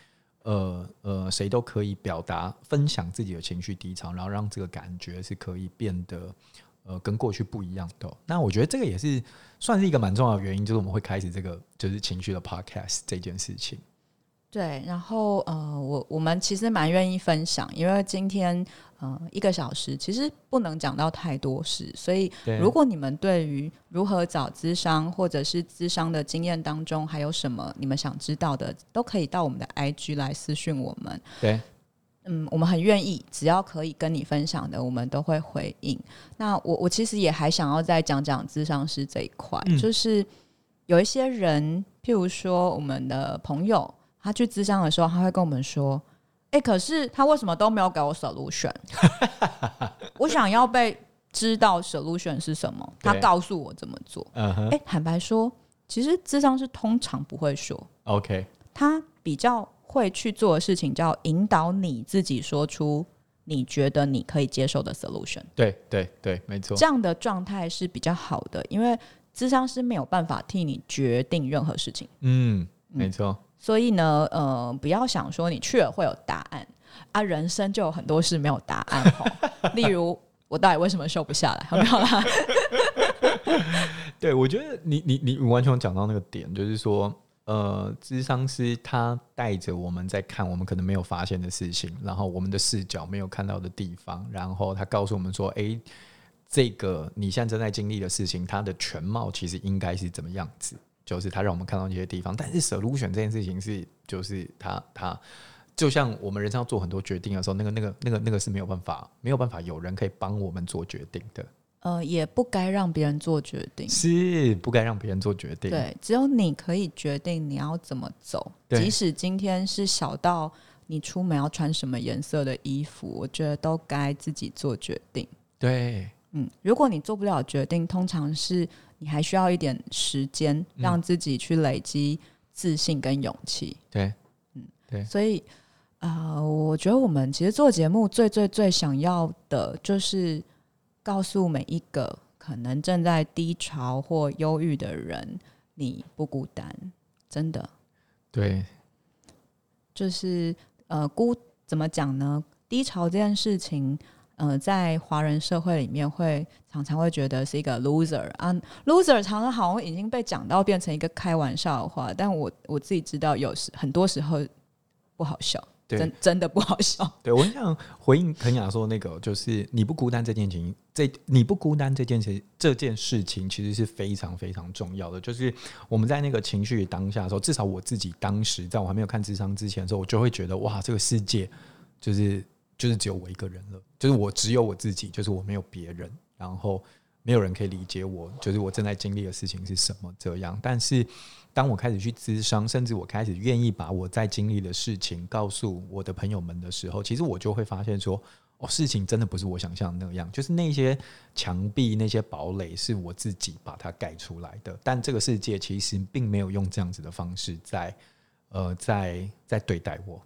Speaker 2: 呃呃，谁都可以表达分享自己的情绪低潮，然后让这个感觉是可以变得呃跟过去不一样的。那我觉得这个也是算是一个蛮重要的原因，就是我们会开始这个就是情绪的 podcast 这件事情。
Speaker 1: 对，然后呃，我我们其实蛮愿意分享，因为今天呃一个小时其实不能讲到太多事，所以如果你们对于如何找资商或者是资商的经验当中还有什么你们想知道的，都可以到我们的 IG 来私讯我们。
Speaker 2: 对，
Speaker 1: 嗯，我们很愿意，只要可以跟你分享的，我们都会回应。那我我其实也还想要再讲讲智商师这一块，嗯，就是有一些人，譬如说我们的朋友。他去咨商的时候，他会跟我们说：“哎、欸，可是他为什么都没有给我 solution？我想要被知道 solution 是什么，他告诉我怎么做。哎、uh -huh. 欸，坦白说，其实咨商是通常不会说。
Speaker 2: OK，
Speaker 1: 他比较会去做的事情叫引导你自己说出你觉得你可以接受的 solution。
Speaker 2: 对对对，没错，
Speaker 1: 这样的状态是比较好的，因为咨商是没有办法替你决定任何事情。
Speaker 2: 嗯，没错。
Speaker 1: 所以呢，呃，不要想说你去了会有答案啊，人生就有很多事没有答案哈。例如，我到底为什么瘦不下来？好不好啦？
Speaker 2: 对，我觉得你你你完全讲到那个点，就是说，呃，咨商师他带着我们在看我们可能没有发现的事情，然后我们的视角没有看到的地方，然后他告诉我们说，哎、欸，这个你现在正在经历的事情，它的全貌其实应该是怎么样子。就是他让我们看到一些地方，但是 solution 这件事情是，就是他他就像我们人生要做很多决定的时候，那个那个那个那个是没有办法没有办法有人可以帮我们做决定的。
Speaker 1: 呃，也不该让别人做决定，
Speaker 2: 是不该让别人做决定。
Speaker 1: 对，只有你可以决定你要怎么走，即使今天是小到你出门要穿什么颜色的衣服，我觉得都该自己做决定。
Speaker 2: 对，
Speaker 1: 嗯，如果你做不了决定，通常是。你还需要一点时间，让自己去累积自信跟勇气。
Speaker 2: 对，嗯，对。
Speaker 1: 所以，呃，我觉得我们其实做节目最最最想要的，就是告诉每一个可能正在低潮或忧郁的人，你不孤单，真的。
Speaker 2: 对。
Speaker 1: 就是，呃，孤怎么讲呢？低潮这件事情。呃，在华人社会里面，会常常会觉得是一个 loser 啊，loser 常常好像已经被讲到变成一个开玩笑的话，但我我自己知道，有时很多时候不好笑，真真的不好笑。
Speaker 2: 对，我很想回应肯雅说那个，就是你不孤单这件事情，这你不孤单这件事，这件事情其实是非常非常重要的。就是我们在那个情绪当下的时候，至少我自己当时在我还没有看智商之前的时候，我就会觉得哇，这个世界就是。就是只有我一个人了，就是我只有我自己，就是我没有别人，然后没有人可以理解我，就是我正在经历的事情是什么这样。但是当我开始去咨商，甚至我开始愿意把我在经历的事情告诉我的朋友们的时候，其实我就会发现说，哦，事情真的不是我想象的那样，就是那些墙壁、那些堡垒是我自己把它盖出来的。但这个世界其实并没有用这样子的方式在，呃，在在对待我。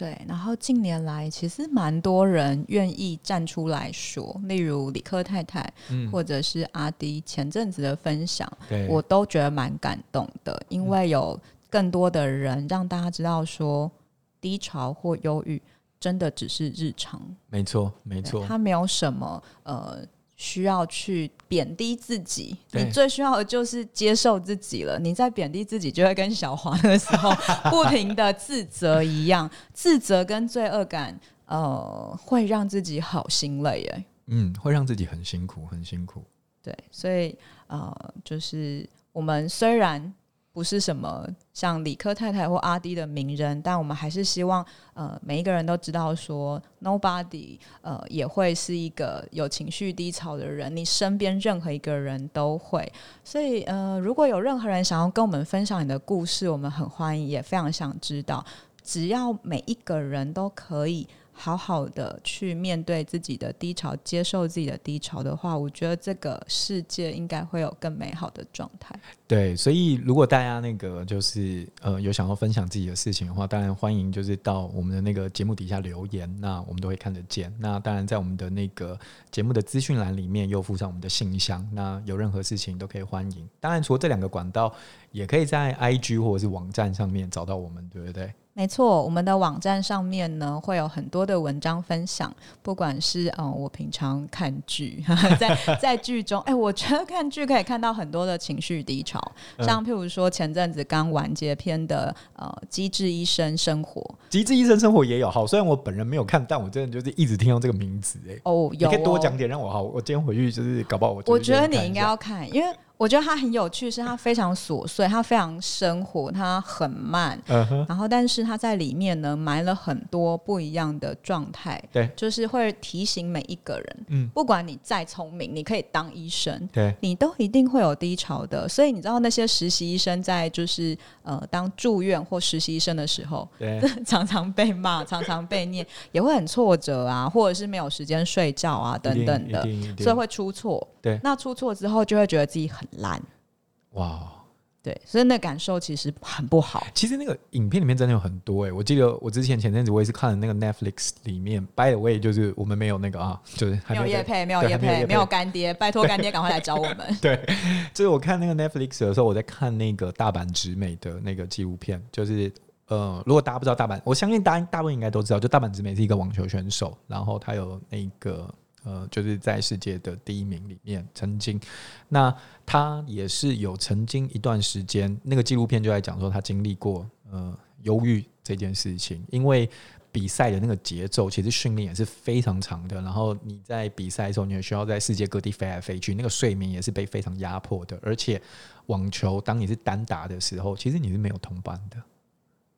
Speaker 1: 对，然后近年来其实蛮多人愿意站出来说，例如理科太太，嗯、或者是阿迪前阵子的分享，对。我都觉得蛮感动的，因为有更多的人让大家知道说，低潮或忧郁真的只是日常，
Speaker 2: 没错，没错，
Speaker 1: 它没有什么呃。需要去贬低自己，你最需要的就是接受自己了。你在贬低自己，就会跟小黄的时候 不停的自责一样，自责跟罪恶感，呃，会让自己好心累耶。
Speaker 2: 嗯，会让自己很辛苦，很辛苦。
Speaker 1: 对，所以呃，就是我们虽然。不是什么像理科太太或阿滴的名人，但我们还是希望，呃，每一个人都知道说，Nobody，呃，也会是一个有情绪低潮的人，你身边任何一个人都会。所以，呃，如果有任何人想要跟我们分享你的故事，我们很欢迎，也非常想知道。只要每一个人都可以。好好的去面对自己的低潮，接受自己的低潮的话，我觉得这个世界应该会有更美好的状态。
Speaker 2: 对，所以如果大家那个就是呃有想要分享自己的事情的话，当然欢迎就是到我们的那个节目底下留言，那我们都会看得见。那当然在我们的那个节目的资讯栏里面又附上我们的信箱，那有任何事情都可以欢迎。当然除了这两个管道，也可以在 IG 或者是网站上面找到我们，对不对？
Speaker 1: 没错，我们的网站上面呢会有很多的文章分享，不管是嗯、呃，我平常看剧，在 在剧中，哎，我觉得看剧可以看到很多的情绪低潮，像譬如说前阵子刚完结篇的呃《机智医生生活》，《
Speaker 2: 机智医生生活》也有好，虽然我本人没有看，但我真的就是一直听到这个名字，哎，
Speaker 1: 哦，有哦，
Speaker 2: 你可以多讲点让我好，我今天回去就是搞不好我
Speaker 1: 我觉得你应该要看，因为。我觉得它很有趣，是它非常琐碎，它非常生活，它很慢，uh huh. 然后但是它在里面呢埋了很多不一样的状态，
Speaker 2: 对，
Speaker 1: 就是会提醒每一个人，嗯，不管你再聪明，你可以当医生，
Speaker 2: 对，
Speaker 1: 你都一定会有低潮的，所以你知道那些实习医生在就是呃当住院或实习医生的时候，
Speaker 2: 对，
Speaker 1: 常常被骂，常常被念，也会很挫折啊，或者是没有时间睡觉啊等等的，所以会出错，
Speaker 2: 对，
Speaker 1: 那出错之后就会觉得自己很。烂，
Speaker 2: 哇，
Speaker 1: 对，所以那感受其实很不好。
Speaker 2: 其实那个影片里面真的有很多哎、欸，我记得我之前前阵子我也是看了那个 Netflix 里面，By the way，就是我们没有那个啊，就是
Speaker 1: 没有叶配，没有叶配，没有干爹，拜托干爹赶快来找我们。
Speaker 2: 对，就是我看那个 Netflix 的时候，我在看那个大阪直美的那个纪录片，就是呃，如果大家不知道大阪，我相信大大部分应该都知道，就大阪直美是一个网球选手，然后他有那个。呃，就是在世界的第一名里面，曾经，那他也是有曾经一段时间，那个纪录片就在讲说他经历过呃忧郁这件事情，因为比赛的那个节奏其实训练也是非常长的，然后你在比赛的时候，你也需要在世界各地飞来飞去，那个睡眠也是被非常压迫的，而且网球当你是单打的时候，其实你是没有同伴的，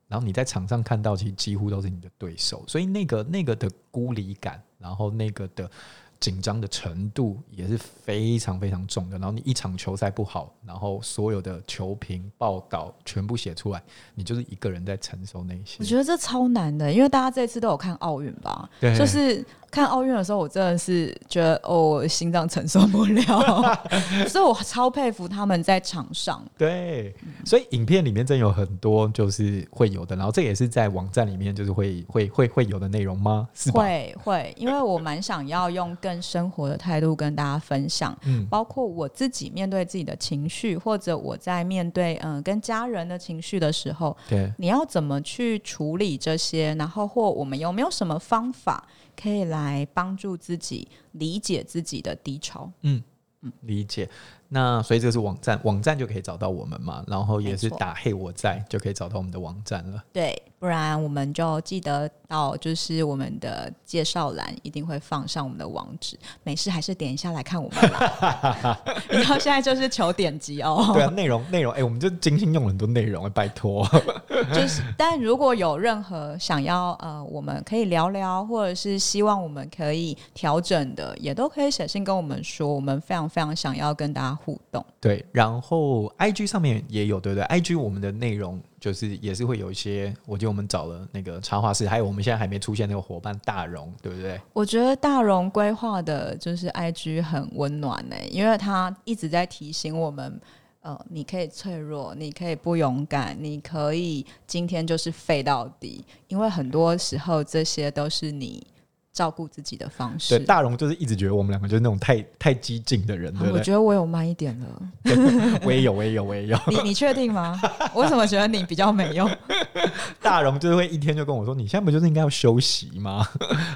Speaker 2: 然后你在场上看到其实几乎都是你的对手，所以那个那个的孤立感。然后那个的紧张的程度也是非常非常重的。然后你一场球赛不好，然后所有的球评报道全部写出来，你就是一个人在承受那些。
Speaker 1: 我觉得这超难的，因为大家这次都有看奥运吧？
Speaker 2: 对，
Speaker 1: 就是。看奥运的时候，我真的是觉得哦，心脏承受不了，所以我超佩服他们在场上。
Speaker 2: 对，所以影片里面真有很多就是会有的，然后这也是在网站里面就是会会会会有的内容吗？是吧？
Speaker 1: 会会，因为我蛮想要用更生活的态度跟大家分享，嗯，包括我自己面对自己的情绪，或者我在面对嗯、呃、跟家人的情绪的时候，
Speaker 2: 对，
Speaker 1: 你要怎么去处理这些？然后或我们有没有什么方法？可以来帮助自己理解自己的低潮。
Speaker 2: 嗯嗯，理解。那所以这个是网站，网站就可以找到我们嘛。然后也是打“嘿我在”就可以找到我们的网站了。
Speaker 1: 对，不然我们就记得到，就是我们的介绍栏一定会放上我们的网址。没事，还是点一下来看我们吧。然后现在就是求点击哦。
Speaker 2: 对啊，内容内容，哎、欸，我们就精心用了很多内容，拜托。
Speaker 1: 就是，但如果有任何想要呃，我们可以聊聊，或者是希望我们可以调整的，也都可以写信跟我们说。我们非常非常想要跟大家互动。
Speaker 2: 对，然后 IG 上面也有，对不对？IG 我们的内容就是也是会有一些，我觉得我们找了那个插画师，还有我们现在还没出现那个伙伴大荣，对不对？
Speaker 1: 我觉得大荣规划的就是 IG 很温暖呢、欸，因为他一直在提醒我们。呃，你可以脆弱，你可以不勇敢，你可以今天就是废到底，因为很多时候这些都是你。照顾自己的方式。
Speaker 2: 对，大荣就是一直觉得我们两个就是那种太太激进的人，对不对？
Speaker 1: 我觉得我有慢一点了。
Speaker 2: 我也有，我也有，我也有。
Speaker 1: 你你确定吗？我怎么觉得你比较没用？
Speaker 2: 大荣就是会一天就跟我说：“你现在不就是应该要休息吗？”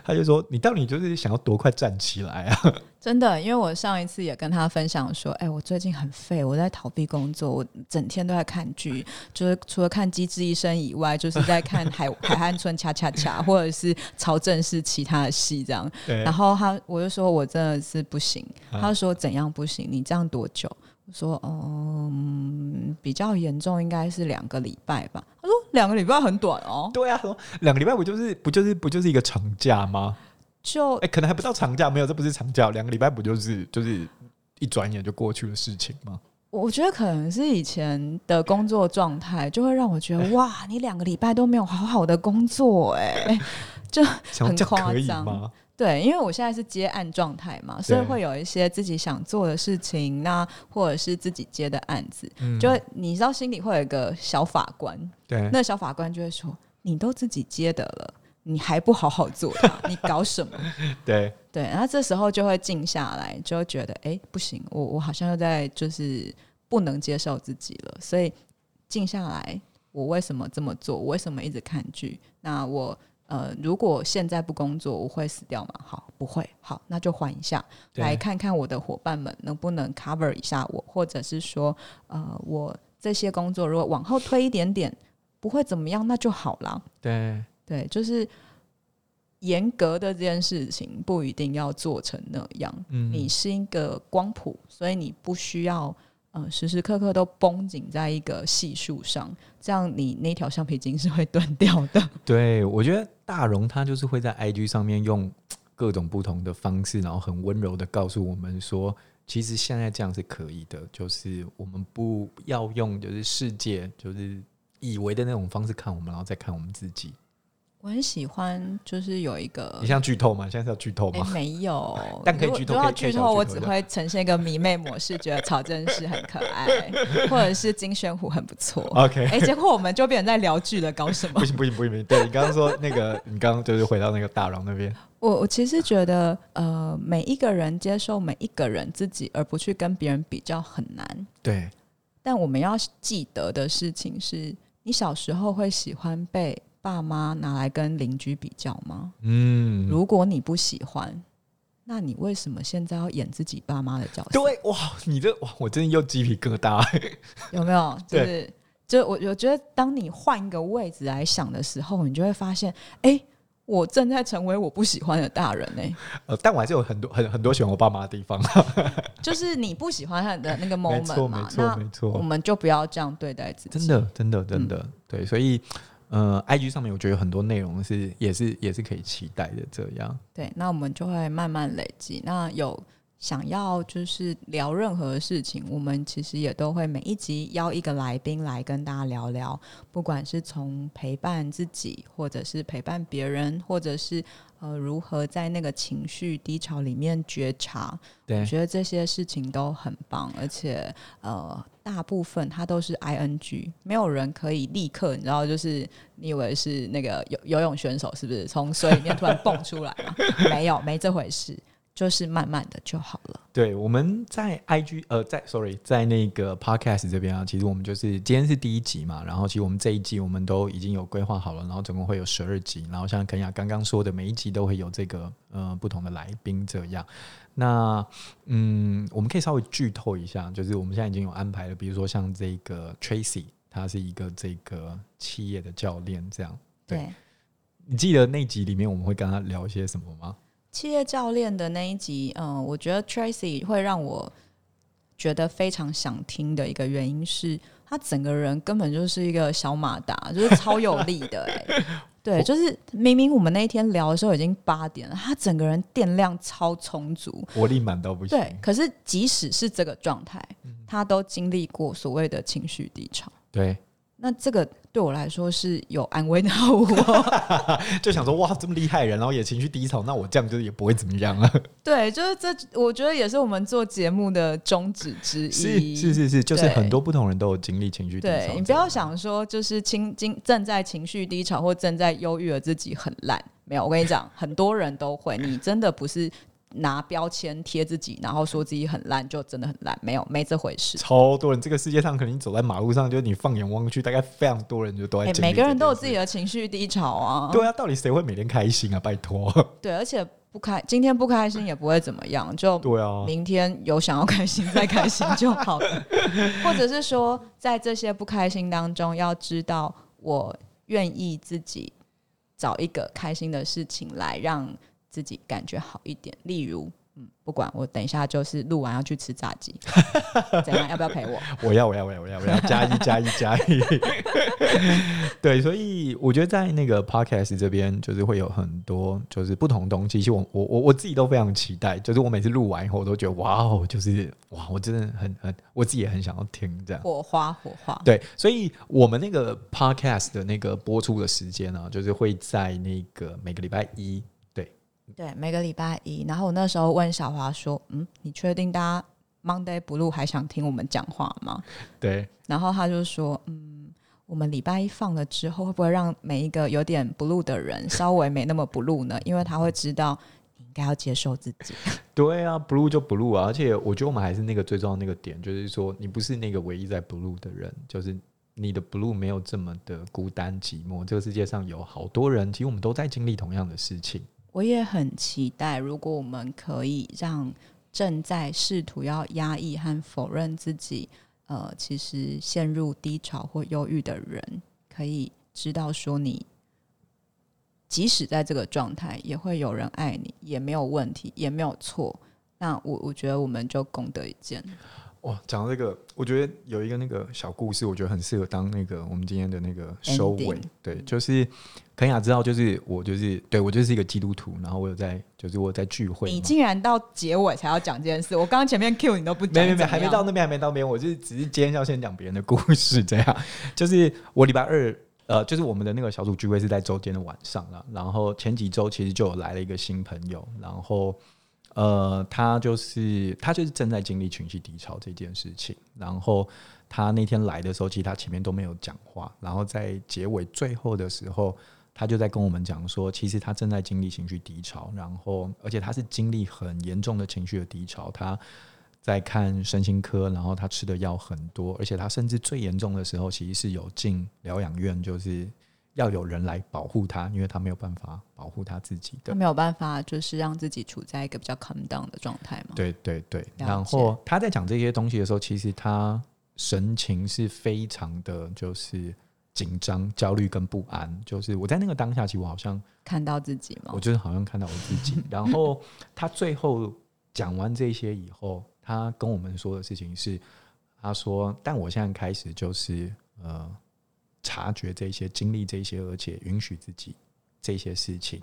Speaker 2: 他就说：“你到底就是想要多快站起来啊？”
Speaker 1: 真的，因为我上一次也跟他分享说，哎、欸，我最近很废，我在逃避工作，我整天都在看剧，就是除了看《机智医生》以外，就是在看海《海 海岸村恰恰恰》或者是曹正是其他的戏这样。然后他我就说我真的是不行，他说怎样不行？你这样多久？我说嗯，比较严重应该是两个礼拜吧。他说两个礼拜很短哦。
Speaker 2: 对啊，说两个礼拜不就是不就是不就是一个长假吗？
Speaker 1: 就哎、
Speaker 2: 欸，可能还不到长假，没有，这不是长假，两个礼拜不就是就是一转眼就过去的事情吗？
Speaker 1: 我觉得可能是以前的工作状态，就会让我觉得哇，你两个礼拜都没有好好的工作、欸，哎，就 很夸张吗？对，因为我现在是接案状态嘛，所以会有一些自己想做的事情，那或者是自己接的案子，嗯、就你知道心里会有一个小法官，对，那小法官就会说，你都自己接的了。你还不好好做它，你搞什么？
Speaker 2: 对
Speaker 1: 对，然后这时候就会静下来，就会觉得哎、欸，不行，我我好像又在就是不能接受自己了。所以静下来，我为什么这么做？我为什么一直看剧？那我呃，如果现在不工作，我会死掉吗？好，不会。好，那就缓一下，来看看我的伙伴们能不能 cover 一下我，或者是说，呃，我这些工作如果往后推一点点，不会怎么样，那就好了。
Speaker 2: 对。
Speaker 1: 对，就是严格的这件事情不一定要做成那样。嗯，你是一个光谱，所以你不需要呃时时刻刻都绷紧在一个系数上，这样你那条橡皮筋是会断掉的。
Speaker 2: 对，我觉得大荣他就是会在 IG 上面用各种不同的方式，然后很温柔的告诉我们说，其实现在这样是可以的，就是我们不要用就是世界就是以为的那种方式看我们，然后再看我们自己。
Speaker 1: 我很喜欢，就是有一个
Speaker 2: 你像剧透吗？现在是要剧透吗？
Speaker 1: 欸、没有，
Speaker 2: 但可以剧透。
Speaker 1: 如果剧透，我只会呈现一个迷妹模式，觉得曹真是很可爱，或者是金宣虎很不错。OK，哎、欸，结果我们就变成在聊剧了，搞什么？
Speaker 2: 不行不行不行不行！对你刚刚说那个，你刚刚就是回到那个大荣那边。
Speaker 1: 我我其实觉得，呃，每一个人接受每一个人自己，而不去跟别人比较很难。
Speaker 2: 对。
Speaker 1: 但我们要记得的事情是，你小时候会喜欢被。爸妈拿来跟邻居比较吗？嗯，如果你不喜欢，那你为什么现在要演自己爸妈的角色？
Speaker 2: 对，哇，你这哇，我真的又鸡皮疙瘩，
Speaker 1: 有没有？就是，就我我觉得，当你换一个位置来想的时候，你就会发现，哎、欸，我正在成为我不喜欢的大人呢、欸。呃，
Speaker 2: 但我还是有很多很很多喜欢我爸妈的地方，
Speaker 1: 就是你不喜欢他的那个 moment 嘛，
Speaker 2: 没错没错，
Speaker 1: 我们就不要这样对待自己。
Speaker 2: 真的，真的，真的，嗯、对，所以。呃，IG 上面我觉得有很多内容是也是也是可以期待的，这样。
Speaker 1: 对，那我们就会慢慢累积。那有想要就是聊任何事情，我们其实也都会每一集邀一个来宾来跟大家聊聊，不管是从陪伴自己，或者是陪伴别人，或者是。呃，如何在那个情绪低潮里面觉察？对，我觉得这些事情都很棒，而且呃，大部分它都是 ing，没有人可以立刻，你知道，就是你以为是那个游游泳选手，是不是从水里面突然蹦出来吗？没有，没这回事。就是慢慢的就好了。
Speaker 2: 对，我们在 IG 呃，在 Sorry，在那个 Podcast 这边啊，其实我们就是今天是第一集嘛，然后其实我们这一季我们都已经有规划好了，然后总共会有十二集，然后像肯雅刚刚说的，每一集都会有这个呃不同的来宾这样。那嗯，我们可以稍微剧透一下，就是我们现在已经有安排了，比如说像这个 Tracy，他是一个这个企业的教练，这样。对，对你记得那集里面我们会跟他聊一些什么吗？
Speaker 1: 企业教练的那一集，嗯，我觉得 Tracy 会让我觉得非常想听的一个原因是，他整个人根本就是一个小马达，就是超有力的，欸，对，就是明明我们那一天聊的时候已经八点了，他整个人电量超充足，
Speaker 2: 活力满到不行。
Speaker 1: 对，可是即使是这个状态，他都经历过所谓的情绪低潮。
Speaker 2: 对，
Speaker 1: 那这个对我来说是有安慰到我，
Speaker 2: 就想说哇，这么厉害人，然后也情绪低潮，那我这样就也不会怎么样了。
Speaker 1: 对，就是这，我觉得也是我们做节目的宗旨之一。
Speaker 2: 是是是是，就是很多不同人都有经历情绪低潮。
Speaker 1: 对，你不要想说就是情经正在情绪低潮或正在忧郁的自己很烂，没有，我跟你讲，很多人都会，你真的不是。拿标签贴自己，然后说自己很烂，就真的很烂，没有没这回事。
Speaker 2: 超多人，这个世界上可能你走在马路上，就是你放眼望去，大概非常多人就都在、欸。
Speaker 1: 每个人都有自己的情绪低潮啊。
Speaker 2: 对啊，到底谁会每天开心啊？拜托。
Speaker 1: 对，而且不开，今天不开心也不会怎么样，就对啊。明天有想要开心再开心就好了。或者是说，在这些不开心当中，要知道我愿意自己找一个开心的事情来让。自己感觉好一点，例如，嗯，不管我等一下就是录完要去吃炸鸡，怎样？要不要陪我？
Speaker 2: 我要，我要，我要，我要，我要加一加一加一。对，所以我觉得在那个 podcast 这边，就是会有很多就是不同东西。其实我我我我自己都非常期待，就是我每次录完以后，我都觉得哇哦，就是哇，我真的很很，我自己也很想要听这样。
Speaker 1: 火花，火花。
Speaker 2: 对，所以我们那个 podcast 的那个播出的时间呢，就是会在那个每个礼拜一。
Speaker 1: 对，每个礼拜一，然后我那时候问小华说：“嗯，你确定大家 Monday Blue 还想听我们讲话吗？”
Speaker 2: 对，
Speaker 1: 然后他就说：“嗯，我们礼拜一放了之后，会不会让每一个有点 Blue 的人稍微没那么 Blue 呢？因为他会知道你应该要接受自己。”
Speaker 2: 对啊，Blue 就 Blue 啊，而且我觉得我们还是那个最重要的那个点，就是说你不是那个唯一在 Blue 的人，就是你的 Blue 没有这么的孤单寂寞。这个世界上有好多人，其实我们都在经历同样的事情。
Speaker 1: 我也很期待，如果我们可以让正在试图要压抑和否认自己，呃，其实陷入低潮或忧郁的人，可以知道说，你即使在这个状态，也会有人爱你，也没有问题，也没有错。那我我觉得我们就功德一件。
Speaker 2: 哇，讲到这个，我觉得有一个那个小故事，我觉得很适合当那个我们今天的那个收尾。Ending. 对，就是肯雅知道，就是我就是对我就是一个基督徒，然后我有在，就是我有在聚会。
Speaker 1: 你竟然到结尾才要讲这件事，我刚刚前面 Q 你都不讲，
Speaker 2: 没没没，还没到那边，还没到那边，我就是只是今天要先讲别人的故事，这样。就是我礼拜二，呃，就是我们的那个小组聚会是在周间的晚上了，然后前几周其实就有来了一个新朋友，然后。呃，他就是他就是正在经历情绪低潮这件事情。然后他那天来的时候，其实他前面都没有讲话。然后在结尾最后的时候，他就在跟我们讲说，其实他正在经历情绪低潮。然后，而且他是经历很严重的情绪的低潮。他在看身心科，然后他吃的药很多，而且他甚至最严重的时候，其实是有进疗养院，就是。要有人来保护他，因为他没有办法保护他自己的，
Speaker 1: 他没有办法，就是让自己处在一个比较 calm down 的状态嘛。
Speaker 2: 对对对。然后他在讲这些东西的时候，其实他神情是非常的，就是紧张、焦虑跟不安。就是我在那个当下，其实我好像
Speaker 1: 看到自己嘛，
Speaker 2: 我就是好像看到我自己。然后他最后讲完这些以后，他跟我们说的事情是，他说：“但我现在开始就是呃。”察觉这些，经历这些，而且允许自己这些事情。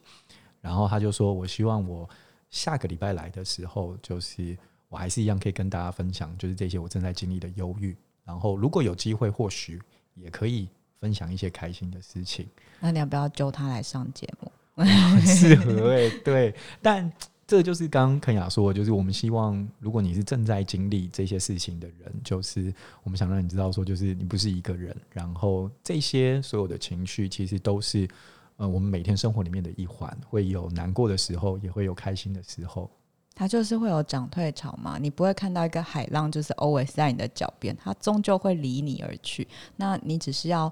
Speaker 2: 然后他就说：“我希望我下个礼拜来的时候，就是我还是一样可以跟大家分享，就是这些我正在经历的忧郁。然后如果有机会，或许也可以分享一些开心的事情。
Speaker 1: 那你要不要揪他来上节目？
Speaker 2: 很适合哎、对，但。”这就是刚刚肯雅说的，就是我们希望，如果你是正在经历这些事情的人，就是我们想让你知道，说就是你不是一个人。然后这些所有的情绪，其实都是呃我们每天生活里面的一环，会有难过的时候，也会有开心的时候。
Speaker 1: 它就是会有涨退潮嘛，你不会看到一个海浪就是 always 在你的脚边，它终究会离你而去。那你只是要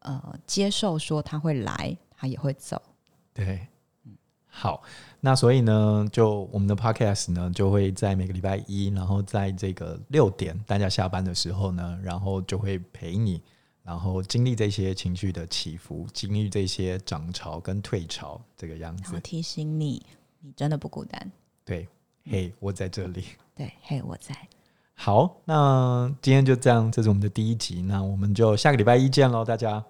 Speaker 1: 呃接受说它会来，它也会走。
Speaker 2: 对。好，那所以呢，就我们的 podcast 呢，就会在每个礼拜一，然后在这个六点大家下班的时候呢，然后就会陪你，然后经历这些情绪的起伏，经历这些涨潮跟退潮这个样子。
Speaker 1: 我提醒你，你真的不孤单。
Speaker 2: 对，嘿，我在这里。
Speaker 1: 对，嘿，我在。
Speaker 2: 好，那今天就这样，这是我们的第一集，那我们就下个礼拜一见喽，大家。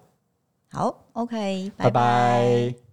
Speaker 1: 好，OK，
Speaker 2: 拜拜。拜拜。